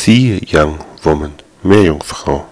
see, young woman, jongvrouw.